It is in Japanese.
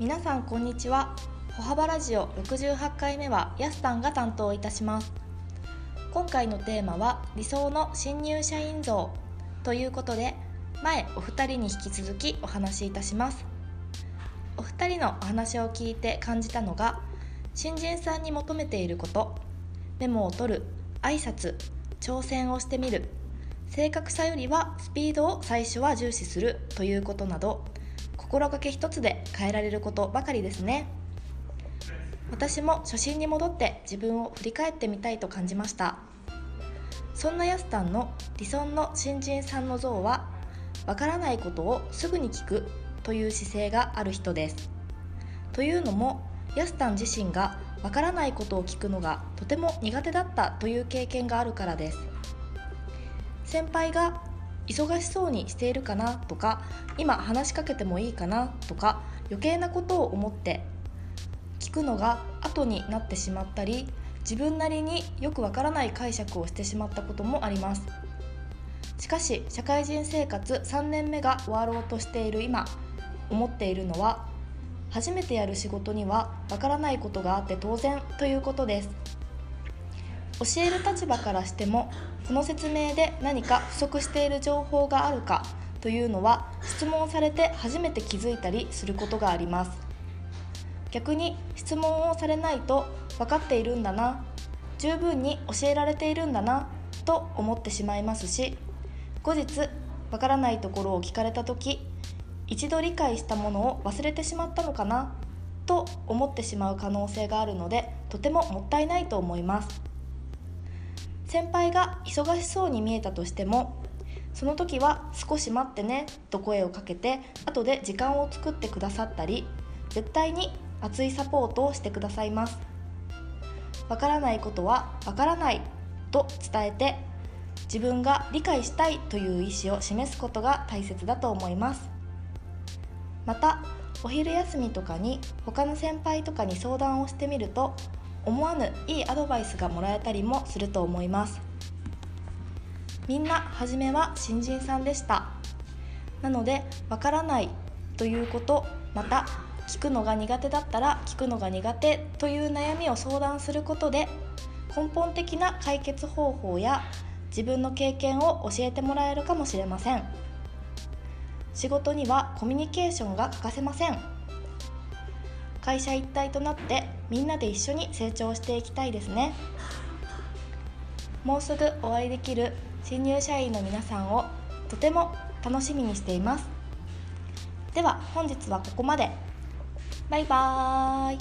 皆さんこんにちは。歩幅ラジオ68回目はやすたんが担当いたします。今回のテーマは理想の新入社員像ということで前お二人に引き続きお話しいたします。お二人のお話を聞いて感じたのが新人さんに求めていることメモを取る挨拶挑戦をしてみる正確さよりはスピードを最初は重視するということなど心がけ一つで変えられることばかりですね。私も初心に戻って自分を振り返ってみたいと感じました。そんなヤスタンの理想の新人さんの像はわからないことをすぐに聞くという姿勢がある人です。というのもヤスタン自身がわからないことを聞くのがとても苦手だったという経験があるからです。先輩が忙しそうにしているかなとか今話しかけてもいいかなとか余計なことを思って聞くのが後になってしまったり自分なりによくわからない解釈をしてしまったこともあります。しかし社会人生活3年目が終わろうとしている今思っているのは初めてやる仕事にはわからないことがあって当然ということです。教える立場からしてもこの説明で何か不足している情報があるかというのは質問されて初めて気づいたりすることがあります。逆に質問をされないと分かっているんだな十分に教えられているんだなと思ってしまいますし後日わからないところを聞かれた時一度理解したものを忘れてしまったのかなと思ってしまう可能性があるのでとてももったいないと思います。先輩が忙しそうに見えたとしてもその時は少し待ってねと声をかけて後で時間を作ってくださったり絶対に熱いサポートをしてくださいますわからないことはわからないと伝えて自分が理解したいという意思を示すことが大切だと思いますまたお昼休みとかに他の先輩とかに相談をしてみると思わぬいいアドバイスがもらえたりもすると思います。みんな初めは新人さんでした。なのでわからないということまた聞くのが苦手だったら聞くのが苦手という悩みを相談することで根本的な解決方法や自分の経験を教えてもらえるかもしれません。仕事にはコミュニケーションが欠かせません。会社一体となってみんなで一緒に成長していきたいですね。もうすぐお会いできる新入社員の皆さんをとても楽しみにしています。では本日はここまで。バイバーイ。